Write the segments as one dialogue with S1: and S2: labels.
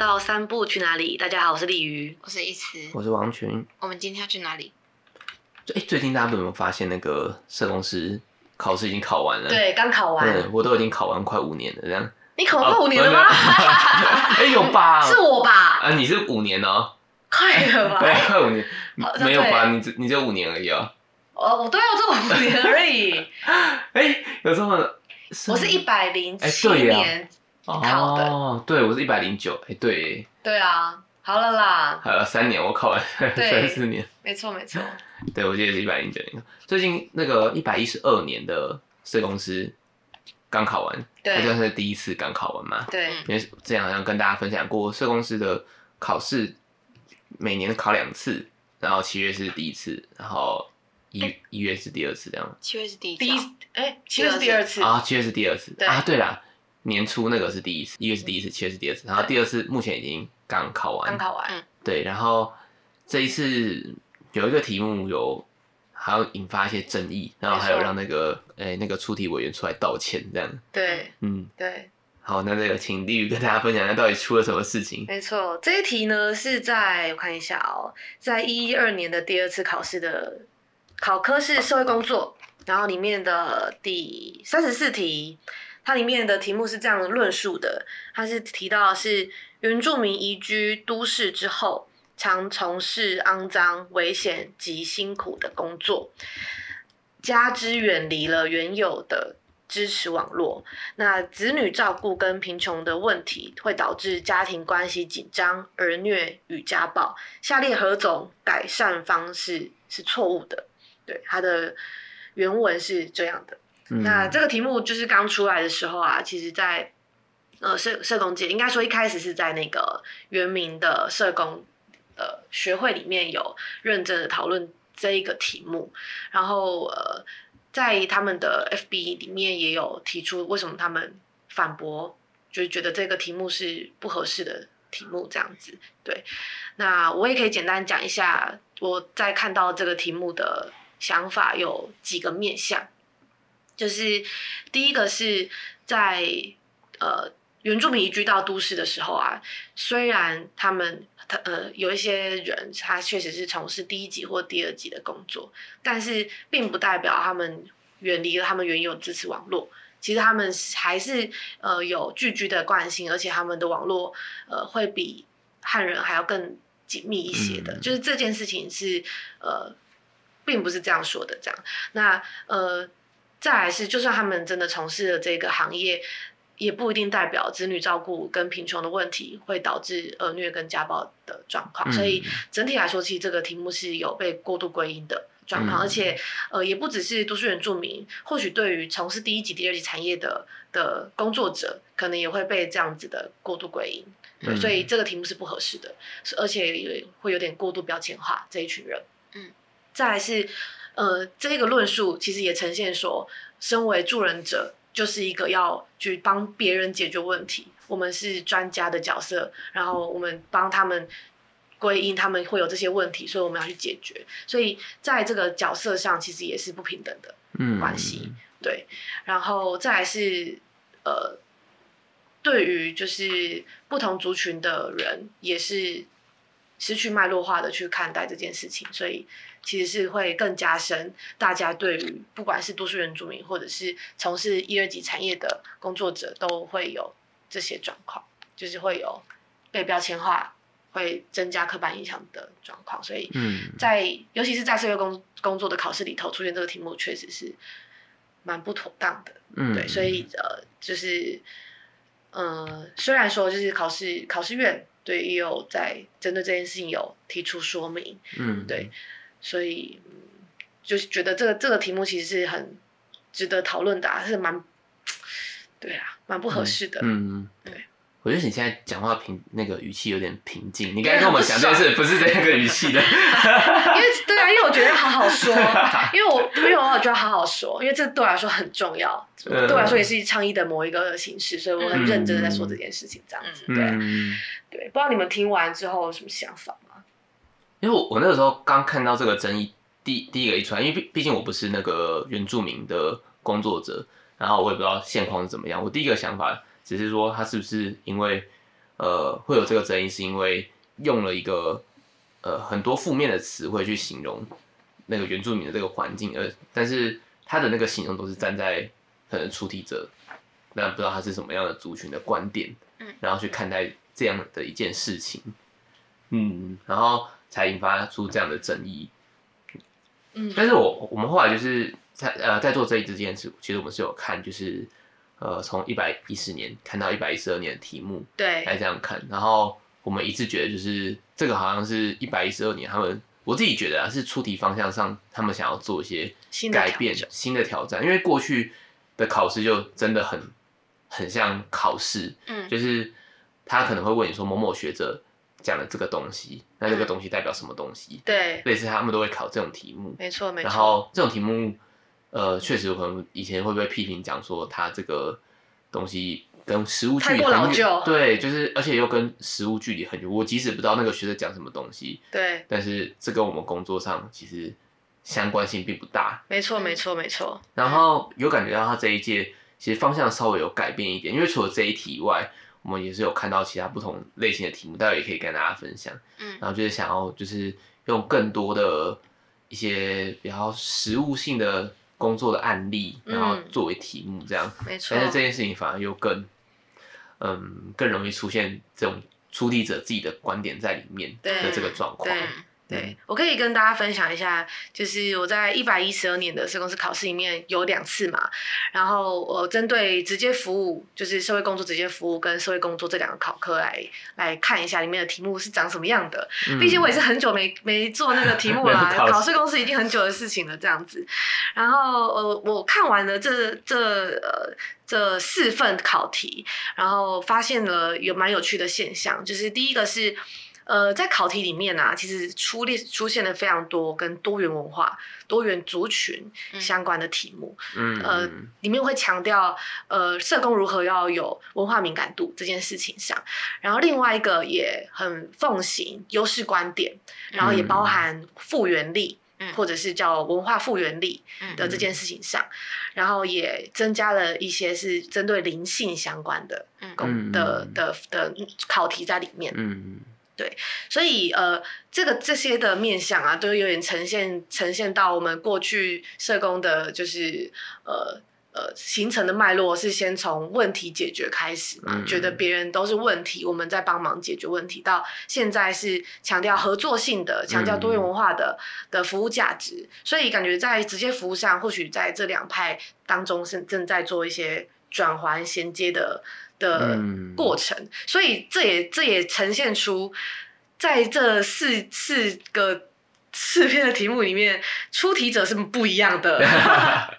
S1: 到三步去哪里？大家好，我是鲤鱼，
S2: 我是一慈，
S3: 我是王群。
S2: 我们今天要去哪里？
S3: 哎，最近大家有没有发现那个社工师考试已经考完了？
S1: 对，刚考完。
S3: 对，我都已经考完快五年了，这样。
S1: 你考完快五年了吗？
S3: 哎，有吧？
S1: 是我吧？
S3: 啊，你是五年哦。
S1: 快了吧？
S3: 对，快五年。没有吧？你只你只有五年而已哦。
S1: 哦，我都要做五年而已。
S3: 哎，有这么？
S1: 我是一百零七年考的。
S3: 哦，对，我是一百零九。哎，对。
S1: 对啊，好了啦。
S3: 还有三年，我考完三四年。
S1: 没错，没错。
S3: 对，我记得是一百零九年。最近那个一百一十二年的社公司刚考完，
S1: 对，
S3: 那就是第一次刚考完嘛。
S1: 对。
S3: 因为之前好像跟大家分享过，社公司的考试每年考两次，然后七月是第一次，然后一一月是第二次，这样。
S2: 七月是第一
S1: 第一哎，七月是第二次
S3: 啊，七月是第二次。
S1: 对
S3: 啊，对啦，年初那个是第一次，一月是第一次，七月是第二次，然后第二次目前已经刚考完。
S1: 刚考完。
S3: 对，然后这一次。有一个题目有还要引发一些争议，然后还有让那个诶、欸、那个出题委员出来道歉，这样。
S1: 对，
S3: 嗯，
S1: 对。
S3: 好，那这个请鲤鱼跟大家分享一下到底出了什么事情。
S1: 没错，这一题呢是在我看一下哦，在一一二年的第二次考试的考科是社会工作，然后里面的第三十四题，它里面的题目是这样论述的，它是提到是原住民移居都市之后。常从事肮脏、危险及辛苦的工作，加之远离了原有的支持网络，那子女照顾跟贫穷的问题会导致家庭关系紧张、儿虐与家暴。下列何种改善方式是错误的？对，它的原文是这样的。那这个题目就是刚出来的时候啊，其实在呃社社工界，应该说一开始是在那个原民的社工。呃，学会里面有认真的讨论这一个题目，然后呃，在他们的 FB 里面也有提出为什么他们反驳，就是觉得这个题目是不合适的题目这样子。对，那我也可以简单讲一下我在看到这个题目的想法有几个面向，就是第一个是在呃原住民移居到都市的时候啊，虽然他们。他呃，有一些人，他确实是从事第一级或第二级的工作，但是并不代表他们远离了他们原有的支持网络。其实他们还是呃有聚居的惯性，而且他们的网络呃会比汉人还要更紧密一些的。嗯、就是这件事情是呃，并不是这样说的。这样，那呃，再来是，就算他们真的从事了这个行业。也不一定代表子女照顾跟贫穷的问题会导致儿虐跟家暴的状况，嗯、所以整体来说，其实这个题目是有被过度归因的状况，嗯、而且呃，也不只是都市原住民，或许对于从事第一级、第二级产业的的工作者，可能也会被这样子的过度归因，对，所以这个题目是不合适的，而且也会有点过度标签化这一群人。嗯，再来是呃，这个论述其实也呈现说，身为助人者。就是一个要去帮别人解决问题，我们是专家的角色，然后我们帮他们归因，他们会有这些问题，所以我们要去解决。所以在这个角色上，其实也是不平等的关系，嗯、对。然后再来是呃，对于就是不同族群的人，也是失去脉络化的去看待这件事情，所以。其实是会更加深大家对于不管是多数原住民或者是从事一二级产业的工作者都会有这些状况，就是会有被标签化，会增加刻板印象的状况。所以，在尤其是在社会工工作的考试里头出现这个题目，确实是蛮不妥当的。嗯，对，所以呃，就是呃，虽然说就是考试考试院对也有在针对这件事情有提出说明，嗯，对。所以，就是觉得这个这个题目其实是很值得讨论的，啊，是蛮，对啊，蛮不合适的。嗯，对。
S3: 我觉得你现在讲话平那个语气有点平静，你刚才跟我们讲这件事不是这个语气的。
S1: 因为对啊，因为我觉得要好好说，因为我因为我觉得好好说，因为这对我来说很重要，对我来说也是倡议的某一个形式，所以我很认真的在说这件事情，这样子。对，对，不知道你们听完之后有什么想法？
S3: 因为我我那个时候刚看到这个争议，第第一个一出来，因为毕毕竟我不是那个原住民的工作者，然后我也不知道现况是怎么样。我第一个想法只是说，他是不是因为呃会有这个争议，是因为用了一个呃很多负面的词汇去形容那个原住民的这个环境，而但是他的那个形容都是站在可能出题者，那不知道他是什么样的族群的观点，嗯，然后去看待这样的一件事情，嗯，然后才引发出这样的争议。嗯，但是我我们后来就是在呃在做这一支件事，其实我们是有看，就是呃从一百一十年看到一百一十二年的题目，
S1: 对，
S3: 来这样看，然后我们一致觉得就是这个好像是一百一十二年他们我自己觉得啊是出题方向上他们想要做一些改变新的挑战，因为过去的考试就真的很很像考试，嗯，就是他可能会问你说某某学者。讲的这个东西，那这个东西代表什么东西？
S1: 对，
S3: 类似他们都会考这种题目，
S1: 没错没错。
S3: 然后这种题目，呃，确实有可能以前会不会批评讲说他这个东西跟实物距离很远，对，就是而且又跟实物距离很远。我即使不知道那个学者讲什么东西，
S1: 对，
S3: 但是这跟我们工作上其实相关性并不大。
S1: 没错没错没错。
S3: 然后有感觉到他这一届其实方向稍微有改变一点，因为除了这一题以外。我们也是有看到其他不同类型的题目，待会也可以跟大家分享。嗯，然后就是想要就是用更多的一些比较实务性的工作的案例，然后作为题目这样。嗯、没错。但是这件事情反而又更，嗯，更容易出现这种出题者自己的观点在里面的这个状况。
S1: 对，我可以跟大家分享一下，就是我在一百一十二年的社工师考试里面有两次嘛，然后我针对直接服务，就是社会工作直接服务跟社会工作这两个考科来来看一下里面的题目是长什么样的。毕竟我也是很久没没做那个题目 啦，考试公司已经很久的事情了这样子。然后呃，我看完了这这呃这四份考题，然后发现了有蛮有趣的现象，就是第一个是。呃，在考题里面啊，其实出列出现了非常多跟多元文化、多元族群相关的题目。嗯，呃，里面会强调呃，社工如何要有文化敏感度这件事情上。然后另外一个也很奉行优势观点，然后也包含复原力，嗯，或者是叫文化复原力的这件事情上。然后也增加了一些是针对灵性相关的公的的的考题在里面。嗯。对，所以呃，这个这些的面向啊，都有点呈现呈现到我们过去社工的，就是呃呃形成的脉络是先从问题解决开始嘛，嗯、觉得别人都是问题，我们在帮忙解决问题，到现在是强调合作性的，强调多元文化的、嗯、的服务价值，所以感觉在直接服务上，或许在这两派当中是正在做一些转环衔接的。的过程，嗯、所以这也这也呈现出，在这四四个四篇的题目里面，出题者是不一样的。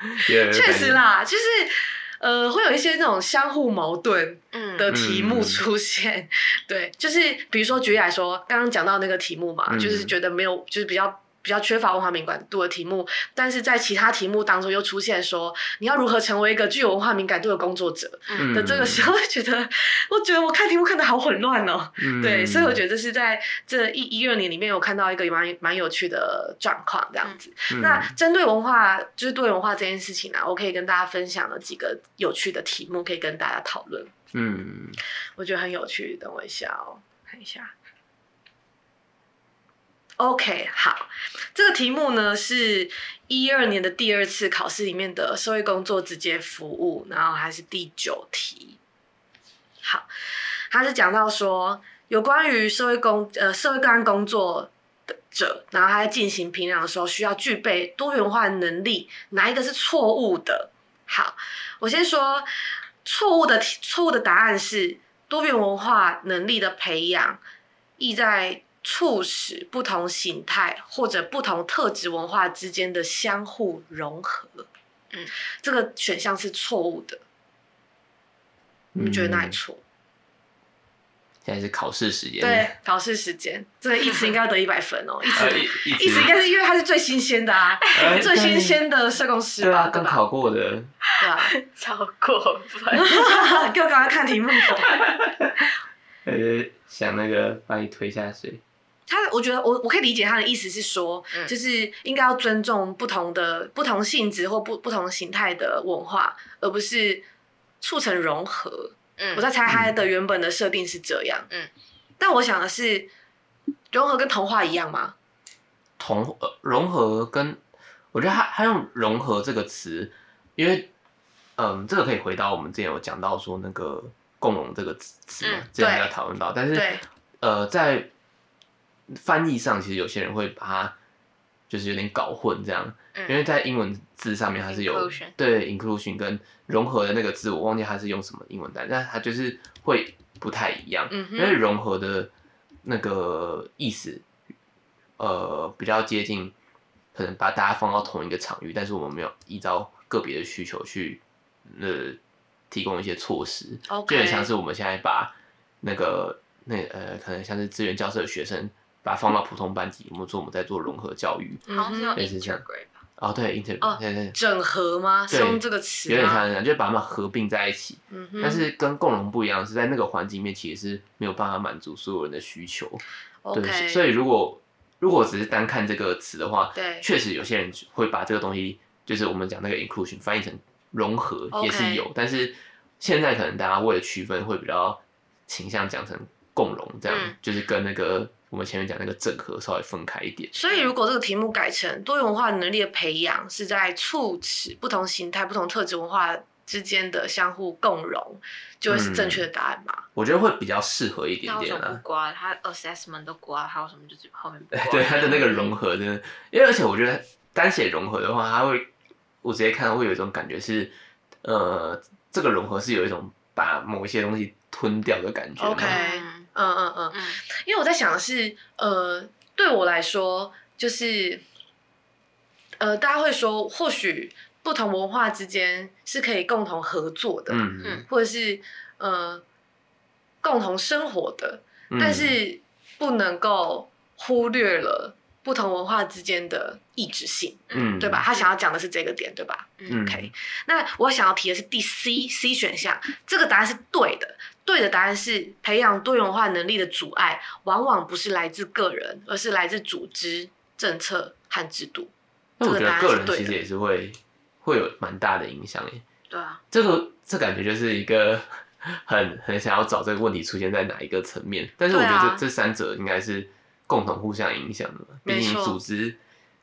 S1: 确实啦，就是呃，会有一些那种相互矛盾的题目出现。嗯、对，就是比如说举例来说，刚刚讲到那个题目嘛，嗯、就是觉得没有，就是比较。比较缺乏文化敏感度的题目，但是在其他题目当中又出现说，你要如何成为一个具有文化敏感度的工作者的这个时候，觉得，我觉得我看题目看的好混乱哦。嗯、对，所以我觉得这是在这一一二年里面，有看到一个蛮蛮有趣的状况这样子。嗯、那针对文化，就是多元文化这件事情呢、啊，我可以跟大家分享了几个有趣的题目，可以跟大家讨论。嗯，我觉得很有趣，等我一下哦，看一下。OK，好，这个题目呢是一二年的第二次考试里面的社会工作直接服务，然后还是第九题。好，他是讲到说有关于社会工呃社会个案工作的者，然后他在进行评量的时候需要具备多元化能力，哪一个是错误的？好，我先说错误的错误的答案是多元文化能力的培养意在。促使不同形态或者不同特质文化之间的相互融合，嗯，这个选项是错误的。你们觉得哪里错？
S3: 现在是考试时间。
S1: 对，考试时间，这个一次应该要得一百分哦。一词，一词应该是因为它是最新鲜的啊，最新鲜的社工师吧？
S3: 刚考过的，
S1: 对啊，
S2: 超过分。
S1: 给我赶快看题目。
S3: 呃，想那个把你推下水。
S1: 他，我觉得我我可以理解他的意思是说，嗯、就是应该要尊重不同的不同性质或不不同形态的文化，而不是促成融合。嗯，我在猜他的原本的设定是这样。
S2: 嗯，
S1: 但我想的是，融合跟童话一样吗？
S3: 同呃融合跟，我觉得他他用融合这个词，因为嗯，这个可以回到我们之前有讲到说那个共融这个词嘛，之前有讨论到，但是呃在翻译上，其实有些人会把它就是有点搞混这样，因为在英文字上面它是有
S2: Inclusion
S3: 对 inclusion 跟融合的那个字，我忘记它是用什么英文单，但它就是会不太一样，因为融合的那个意思。呃，比较接近，可能把大家放到同一个场域，但是我们没有依照个别的需求去，呃，提供一些措施.就很像是我们现在把那个那呃，可能像是资源教室的学生，把它放到普通班级，我们说我们在做融合教育，
S2: 好像是用 integrate 吧？
S3: 哦，对，integrate，
S1: 哦，
S3: 对对，
S1: 整合吗？是用这个词，
S3: 有点像这样，就把它们合并在一起。
S1: 嗯，
S3: 但是跟共融不一样，是在那个环境里面其实是没有办法满足所有人的需求。对，所以如果如果只是单看这个词的话，
S1: 对，
S3: 确实有些人会把这个东西，就是我们讲那个 inclusion 翻译成融合也是有.但是现在可能大家为了区分，会比较倾向讲成共融，这样、嗯、就是跟那个我们前面讲那个整合稍微分开一点。
S1: 所以如果这个题目改成多元文化能力的培养，是在促使不同形态、不同特质文化之间的相互共融，就会是正确的答案嘛？
S3: 嗯、我觉得会比较适合一点点
S2: 啊。不刮他 assessment 都刮，还有什么就是后面
S3: 对他的那个融合真的，因为而且我觉得单写融合的话，他会我直接看到会有一种感觉是，呃，这个融合是有一种把某一些东西吞掉的感觉。
S1: OK，嗯嗯嗯。嗯，因为我在想的是，呃，对我来说就是，呃，大家会说或许。不同文化之间是可以共同合作的，
S3: 嗯。嗯，
S1: 或者是呃共同生活的，嗯、但是不能够忽略了不同文化之间的异质性，
S3: 嗯，
S1: 对吧？他想要讲的是这个点，对吧？
S3: 嗯
S1: ，OK。那我想要提的是第 C C 选项，这个答案是对的，对的答案是培养多元化能力的阻碍，往往不是来自个人，而是来自组织、政策和制度。
S3: 那我觉得个人其实也是会。会有蛮大的影响耶。
S2: 对啊，
S3: 这个这感觉就是一个很很想要找这个问题出现在哪一个层面，但是我觉得这、啊、这三者应该是共同互相影响的。毕竟组织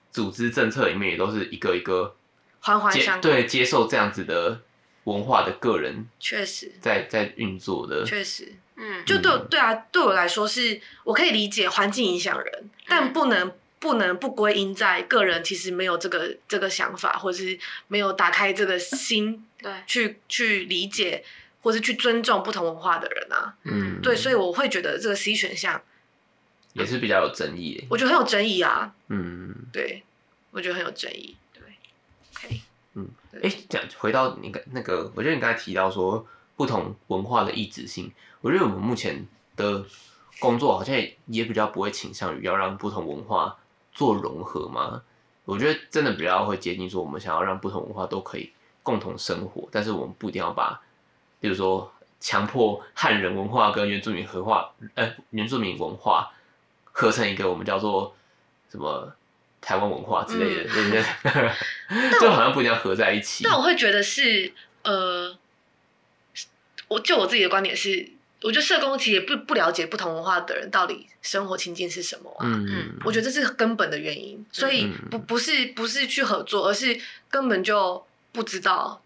S3: 组织政策里面也都是一个一个
S1: 环环相
S3: 对接受这样子的文化的个人，
S1: 确实
S3: 在在运作的。
S1: 确实，
S2: 嗯，
S1: 就对对啊，对我来说是我可以理解环境影响人，但不能。不能不归因在个人，其实没有这个这个想法，或是没有打开这个心，
S2: 对，
S1: 去去理解，或是去尊重不同文化的人啊，
S3: 嗯，
S1: 对，所以我会觉得这个 C 选项
S3: 也是比较有争议，
S1: 我觉得很有争议啊，
S3: 嗯，
S1: 对，我觉得很有争议，对，OK，
S3: 嗯，哎，讲回到你刚那个，我觉得你刚才提到说不同文化的异质性，我觉得我们目前的工作好像也也比较不会倾向于要让不同文化。做融合嘛？我觉得真的比较会接近说，我们想要让不同文化都可以共同生活，但是我们不一定要把，比如说强迫汉人文化跟原住民文化，呃，原住民文化合成一个我们叫做什么台湾文化之类的，对不对？就好像不一定要合在一起。
S1: 但我会觉得是，呃，我就我自己的观点是。我觉得社工其实也不不了解不同文化的人到底生活情境是什么啊。
S3: 嗯嗯，
S1: 我觉得这是根本的原因，所以不不是不是去合作，而是根本就不知道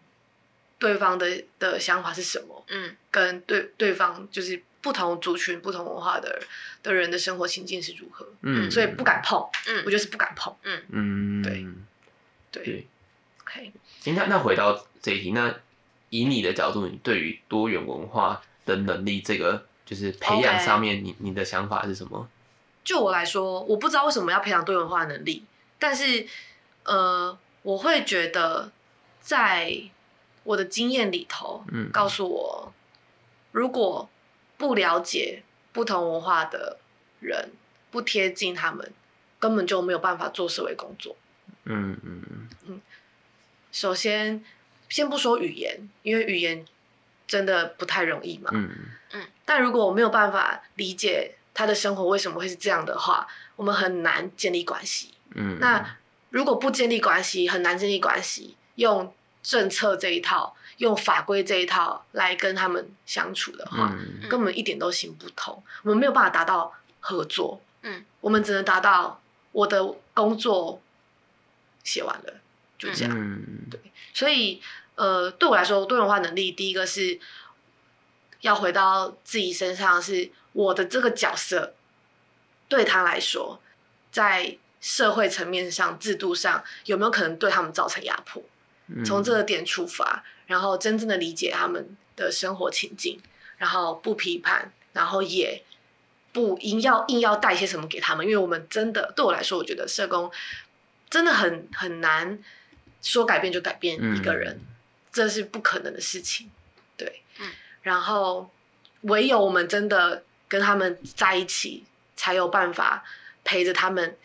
S1: 对方的的想法是什么。
S2: 嗯，
S1: 跟对对方就是不同族群、不同文化的的人的生活情境是如何。
S3: 嗯，
S1: 所以不敢碰。
S2: 嗯，
S1: 我就是不敢碰。
S2: 嗯
S3: 嗯，
S1: 对对
S3: 对。
S1: OK，
S3: 行，那那回到这一题，那以你的角度，你对于多元文化的能力，这个就是培养上面，你 Okay. 你的想法是什么？
S1: 就我来说，我不知道为什么要培养多元化能力，但是呃，我会觉得在我的经验里头，
S3: 嗯，
S1: 告诉我，如果不了解不同文化的人，不贴近他们，根本就没有办法做社会工作。
S3: 嗯嗯嗯。
S1: 首先，先不说语言，因为语言。真的不太容易嘛？
S3: 嗯
S2: 嗯。
S1: 但如果我没有办法理解他的生活为什么会是这样的话，我们很难建立关系。
S3: 嗯。
S1: 那如果不建立关系，很难建立关系。用政策这一套，用法规这一套来跟他们相处的话，
S3: 嗯
S1: 根本一点都行不通。我们没有办法达到合作，
S2: 嗯，
S1: 我们只能达到我的工作写完了，就这样。
S3: 嗯，
S1: 对，所以呃，对我来说，多元化能力第一个是要回到自己身上，是我的这个角色对他来说，在社会层面上、制度上有没有可能对他们造成压迫？
S3: 嗯
S1: 从这个点出发，然后真正的理解他们的生活情境，然后不批判，然后也不硬要硬要带些什么给他们，因为我们真的对我来说，我觉得社工真的很很难说改变就改变一个人，
S3: 嗯
S1: 这是不可能的事情。对，
S2: 嗯
S1: 然后唯有我们真的跟他们在一起，才有办法陪着他们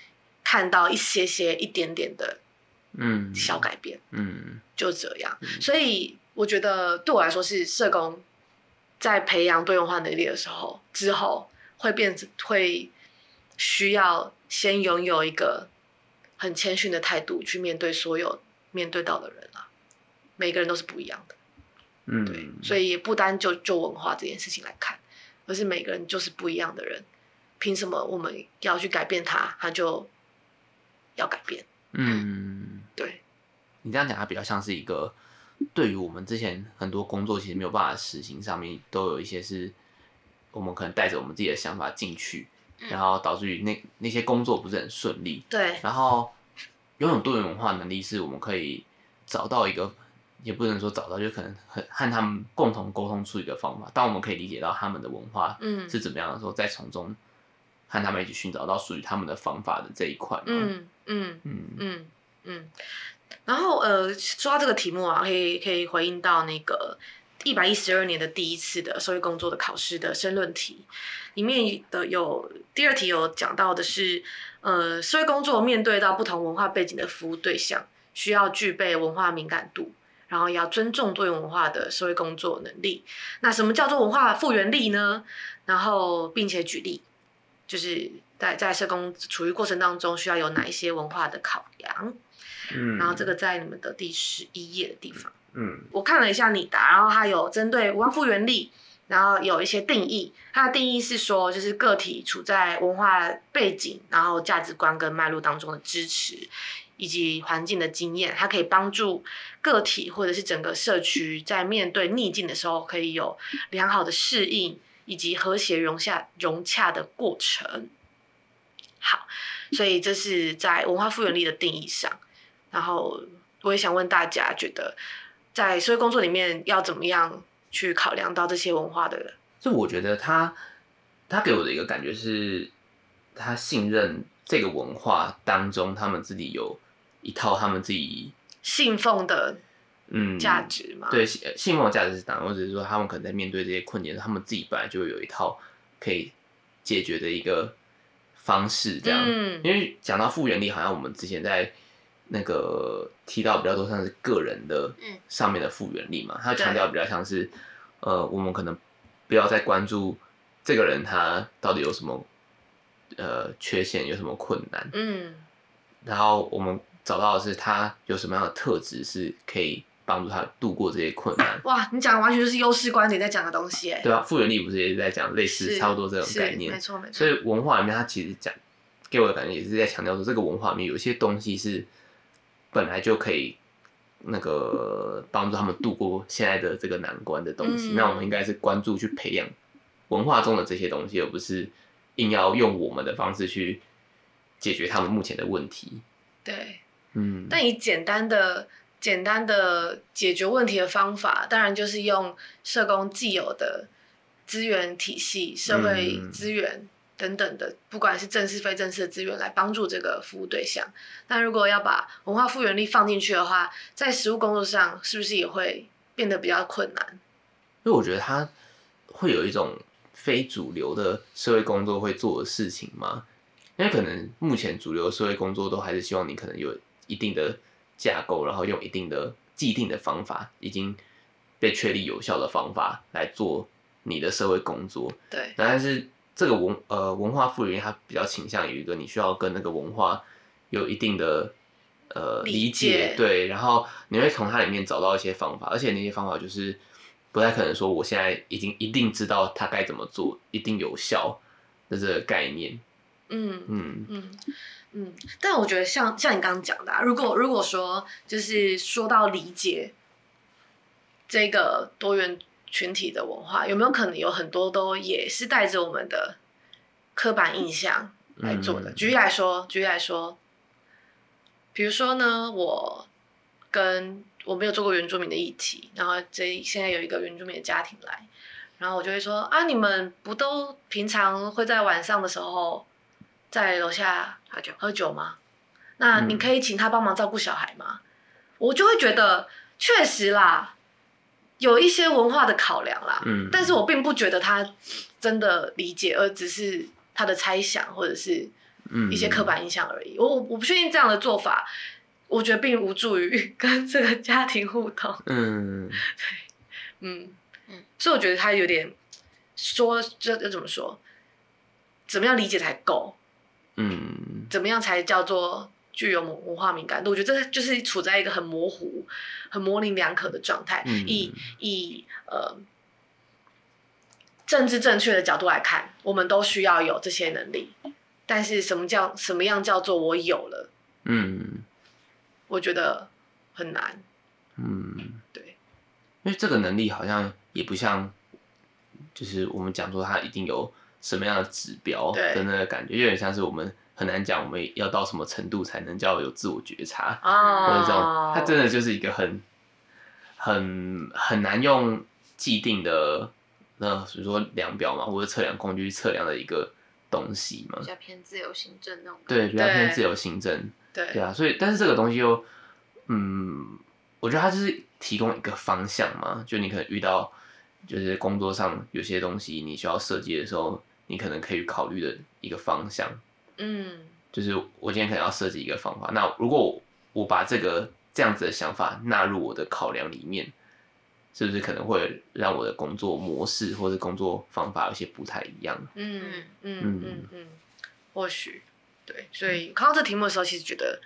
S1: 看到一些些一点点的
S3: 嗯。
S1: 小改变。
S3: 嗯。
S1: 就这样，
S3: 嗯。
S1: 所以我觉得对我来说是社工在培养多元化能力的时候，之后会变会需要先拥有一个很谦逊的态度去面对所有面对到的人啊，每个人都是不一样的，
S3: 嗯，
S1: 对，所以也不单就就文化这件事情来看，而是每个人就是不一样的人，凭什么我们要去改变他，他就要改变？
S3: 嗯，
S1: 对，
S3: 你这样讲，它比较像是一个对于我们之前很多工作其实没有办法实行，上面都有一些是我们可能带着我们自己的想法进去，
S2: 嗯
S3: 然后导致于那那些工作不是很顺利。
S1: 对，
S3: 然后拥有多元文化能力，是我们可以找到一个，也不能说找到，就可能很和他们共同沟通出一个方法。当我们可以理解到他们的文化
S1: 嗯
S3: 是怎么样的时候，再从中和他们一起寻找到属于他们的方法的这一块。
S1: 嗯嗯。
S3: 嗯
S1: 嗯嗯，然后呃，说到这个题目啊，可以可以回应到那个一百一十二年的第一次的社会工作的考试的申论题，里面的有第二题有讲到的是，呃，社会工作面对到不同文化背景的服务对象，需要具备文化敏感度，然后也要尊重多元文化的社会工作能力。那什么叫做文化复原力呢？然后并且举例，就是在在社工处于过程当中，需要有哪一些文化的考量？
S3: 嗯
S1: 然后这个在你们的第十一页的地方，
S3: 嗯
S1: 我看了一下你的，然后它有针对文化复原力，然后有一些定义。它的定义是说，就是个体处在文化背景，然后价值观跟脉络当中的支持，以及环境的经验，它可以帮助个体或者是整个社区在面对逆境的时候，可以有良好的适应以及和谐融洽融洽的过程。好，所以这是在文化复原力的定义上。然后我也想问大家，觉得在社会工作里面要怎么样去考量到这些文化的人？
S3: 就我觉得他他给我的一个感觉是，他信任这个文化当中，他们自己有一套他们自己
S1: 信奉的
S3: 嗯
S1: 价值嘛？
S3: 对，信信奉的价值是当然，或者是说他们可能在面对这些困境，他们自己本来就会有一套可以解决的一个方式，这样。
S1: 嗯
S3: 因为讲到复原力，好像我们之前在那个提到比较多像是个人的
S2: 嗯
S3: 上面的复原力嘛，他强调比较像是呃，我们可能不要再关注这个人他到底有什么呃缺陷，有什么困难，
S1: 嗯
S3: 然后我们找到的是他有什么样的特质是可以帮助他度过这些困难。
S1: 哇，你讲的完全就是优势观点在讲的东西，哎，
S3: 对啊，复原力不是也是在讲类似差不多这
S1: 种
S3: 概念
S1: 没，错没错。
S3: 所以文化里面它其实讲给我的感觉也是在强调说，这个文化里面有些东西是本来就可以那个帮助他们度过现在的这个难关的东西。
S1: 嗯
S3: 那我们应该是关注去培养文化中的这些东西，而不是硬要用我们的方式去解决他们目前的问题。
S1: 对，
S3: 嗯，
S1: 但以简单的、简单的解决问题的方法，当然就是用社工既有的资源体系、社会
S3: 嗯
S1: 资源等等的，不管是正式非正式的资源来帮助这个服务对象。那如果要把文化复原力放进去的话，在实务工作上是不是也会变得比较困难？
S3: 因为我觉得他会有一种非主流的社会工作会做的事情吗？因为可能目前主流社会工作都还是希望你可能有一定的架构，然后用一定的既定的方法，已经被确立有效的方法来做你的社会工作。
S1: 对，
S3: 但是这个文呃文化赋予，它比较倾向于一个你需要跟那个文化有一定的呃
S1: 理
S3: 理，解对，然后你会从它里面找到一些方法，而且那些方法就是不太可能说我现在已经一定知道它该怎么做，一定有效的这个概念。
S1: 嗯
S3: 嗯。
S1: 嗯嗯，但我觉得像像你刚刚讲的、啊，如果如果说就是说到理解这个多元群体的文化，有没有可能有很多都也是带着我们的刻板印象来做的？
S3: 嗯。
S1: 举例来说，举例来说，比如说呢，我跟我没有做过原住民的议题，然后这现在有一个原住民的家庭来，然后我就会说啊，你们不都平常会在晚上的时候在楼下
S2: 喝酒
S1: 喝酒吗？那你可以请他帮忙照顾小孩吗？我就会觉得确实啦，有一些文化的考量啦，
S3: 嗯，
S1: 但是我并不觉得他真的理解，而只是他的猜想或者是一些刻板印象而已。我我我不确定这样的做法，我觉得并无助于 跟这个家庭互动。
S3: 嗯
S1: 嗯
S2: 嗯
S1: 所以我觉得他有点说这这怎么说？怎么样理解才够？
S3: 嗯
S1: 怎么样才叫做具有文文化敏感度？我觉得这就是处在一个很模糊、很模棱两可的状态。
S3: 嗯
S1: 以以呃政治正确的角度来看，我们都需要有这些能力。但是什么叫什么样叫做我有了？
S3: 嗯
S1: 我觉得很难。
S3: 嗯，
S1: 对，
S3: 因为这个能力好像也不像，就是我们讲说它一定有什么样的指标
S1: 对
S3: 的那个感觉，有点像是我们很难讲我们要到什么程度才能叫有自我觉察，
S1: 啊
S3: 或者这种，它真的就是一个很很很难用既定的那比如说量表嘛，或者测量工具去测量的一个东西嘛
S2: 比，较偏自由行政那种。
S3: 对，比较偏自由行政。
S1: 对
S3: 对啊，所以但是这个东西又，嗯，我觉得它就是提供一个方向嘛，就你可能遇到就是工作上有些东西你需要设计的时候，你可能可以考虑的一个方向，
S1: 嗯。
S3: 就是我今天可能要设计一个方法，那如果我我把这个这样子的想法纳入我的考量里面，是不是可能会让我的工作模式或者工作方法有些不太一样？
S1: 嗯
S2: 嗯
S1: 嗯嗯嗯，或许对，所以看到这题目的时候，其实觉得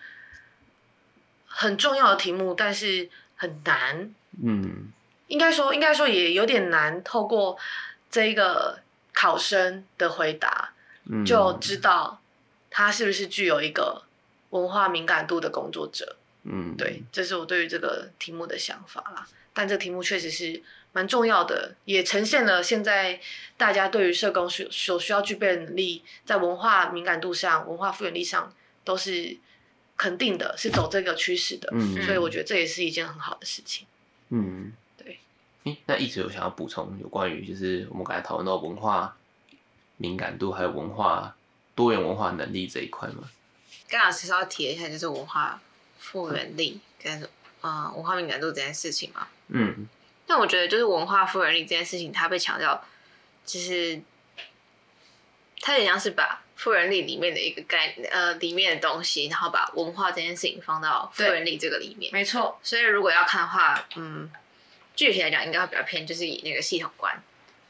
S1: 很重要的题目，但是很难。
S3: 嗯。
S1: 应该说，应该说也有点难，透过这一个考生的回答，
S3: 嗯，
S1: 就知道他是不是具有一个文化敏感度的工作者。
S3: 嗯，
S1: 对，这是我对于这个题目的想法啦。但这题目确实是蛮重要的，也呈现了现在大家对于社工所所需要具备的能力，在文化敏感度上、文化复原力上都是肯定的，是走这个趋势的。
S3: 嗯，
S1: 所以我觉得这也是一件很好的事情。
S3: 嗯，
S1: 对。
S3: 诶，那一直有想要补充有关于就是我们刚才讨论到文化敏感度还有文化多元文化能力这一块吗？
S2: 刚刚其实要提一下，就是文化复原力跟啊、呃、文化敏感度这件事情嘛。
S3: 嗯
S2: 但我觉得就是文化复原力这件事情，它被强调，就是它也像是把复原力里面的一个概念，呃，里面的东西，然后把文化这件事情放到复原力这个里面。
S1: 没错，
S2: 所以如果要看的话，嗯，具体来讲，应该会比较偏，就是以那个系统观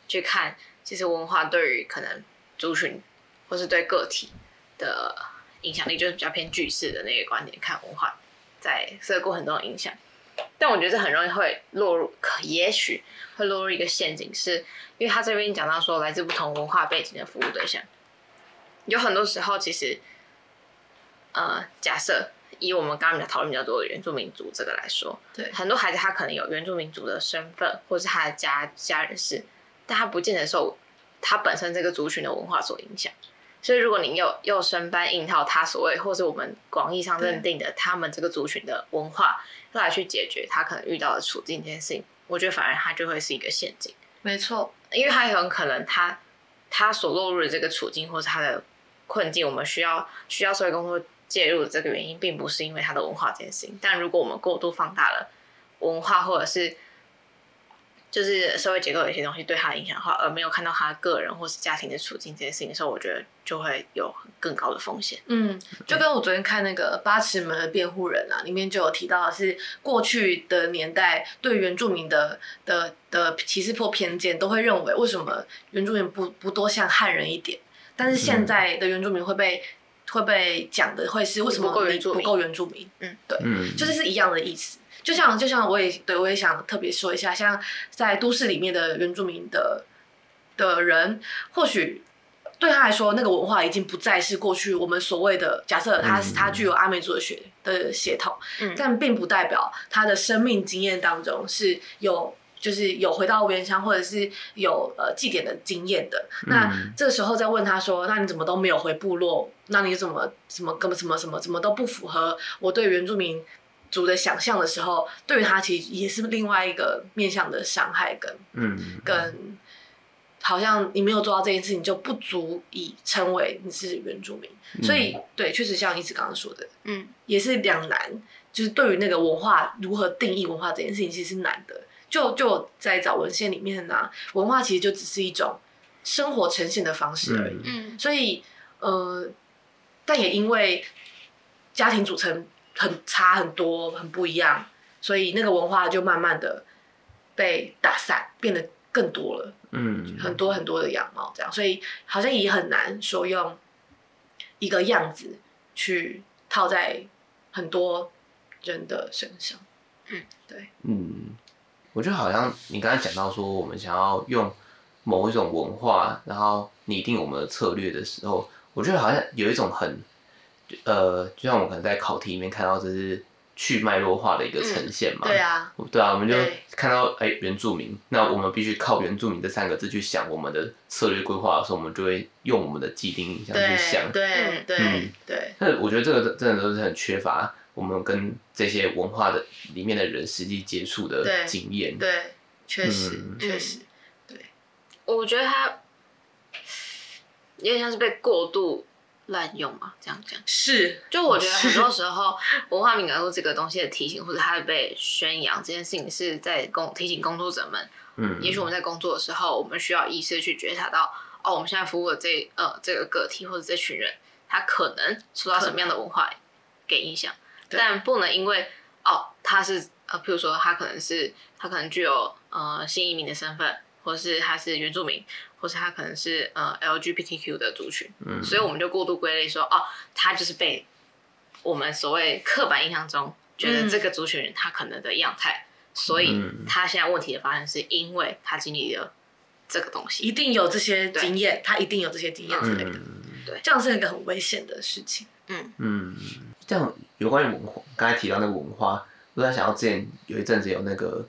S2: 去看，其实文化对于可能族群或是对个体的影响力，就是比较偏句式的那个观点看文化在这个过程中的影响。但我觉得这很容易会落入，可也许会落入一个陷阱，是因为他这边讲到说，来自不同文化背景的服务对象，有很多时候其实，呃，假设以我们刚刚讨论比较多的原住民族这个来说，
S1: 对
S2: 很多孩子他可能有原住民族的身份，或是他的家家人是，但他不见得受他本身这个族群的文化所影响。所以，如果你又又生搬硬套他所谓，或是我们广义上认定的他们这个族群的文化，要来去解决他可能遇到的处境这件事情，我觉得反而他就会是一个陷阱。
S1: 没错，
S2: 因为他很可能他他所落入的这个处境，或是他的困境，我们需要需要社会工作介入的这个原因，并不是因为他的文化这件事情。但如果我们过度放大了文化，或者是就是社会结构的一些东西对他的影响的话，而没有看到他个人或是家庭的处境这件事情的时候，我觉得就会有更高的风险。
S1: 嗯，就跟我昨天看那个《八尺门的辩护人》啊，里面就有提到的是过去的年代对原住民的的的歧视或偏见，都会认为为什么原住民不不多像汉人一点，但是现在的原住民会被会被讲的会是为什么
S2: 不够
S1: 你
S2: 原住民
S1: 不够原住民？
S2: 嗯，
S1: 对，
S3: 嗯，
S1: 就是是一样的意思。就像就像我也对我也想特别说一下，像在都市里面的原住民的的人，或许对他来说，那个文化已经不再是过去我们所谓的假设他是他具有阿美族的血的血统，
S2: 嗯
S1: 但并不代表他的生命经验当中是有。就是有回到原乡，或者是有呃祭典的经验的。那
S3: 嗯
S1: 这个时候再问他说：“那你怎么都没有回部落？那你怎么怎么根本什么什么怎么都不符合我对原住民族的想象的时候，对于他其实也是另外一个面向的伤害跟
S3: 嗯
S1: 跟，好像你没有做到这件事情就不足以称为你是原住民。所以对，确实像一直刚刚说的，
S2: 嗯，
S1: 也是两难。就是对于那个文化如何定义文化这件事情，其实是难的。就就在找文献里面呢，文化其实就只是一种生活呈现的方式而已。
S2: 嗯。
S1: 所以呃，但也因为家庭组成很差很多很不一样，所以那个文化就慢慢的被打散，变得更多了，
S3: 嗯。
S1: 很多很多的样貌这样，所以好像也很难说用一个样子去套在很多人的身上。
S2: 嗯，
S1: 对，
S3: 嗯，我觉得好像你刚才讲到说，我们想要用某一种文化，然后拟定我们的策略的时候，我觉得好像有一种很，呃，就像我们可能在考题里面看到，这是去脉络化的一个呈现嘛。
S1: 对啊，
S3: 对啊，我们就看到哎、原住民，那我们必须靠原住民这三个字去想我们的策略规划的时候，我们就会用我们的既定印象去想。
S1: 对
S2: 嗯
S1: 对
S3: 嗯
S1: 对，
S3: 那我觉得这个真的都是很缺乏我们跟这些文化的里面的人实际接触的经验。
S1: 对，确实
S3: 嗯
S1: 确实，
S2: 我觉得他有点像是被过度滥用嘛，这样讲。
S1: 是，
S2: 就我觉得很多时候，文化敏感度这个东西的提醒，或者它被宣扬这件事情，是在工提醒工作者们。
S3: 嗯，
S2: 也许我们在工作的时候，我们需要意识地去觉察到，哦，我们现在服务的这呃这个个体或者这群人，他可能受到什么样的文化给影响，
S1: 对
S2: 但不能因为哦他是呃，譬如说他可能是他可能具有呃新移民的身份，或是他是原住民，或是他可能是呃 LGBTQ 的族群，
S3: 嗯。
S2: 所以我们就过度归类说，哦，他就是被我们所谓刻板印象中觉得这个族群人他可能的样态，所以
S3: 嗯。
S2: 他现在问题的发生是因为他经历了这个东西。
S1: 一定有这些经验，他一定有这些经验之类的，
S3: 对。
S1: 这样是一个很危险的事情。
S3: 嗯。嗯，这样有关于文化，刚才提到那个文化，我在想到之前有一阵子有那个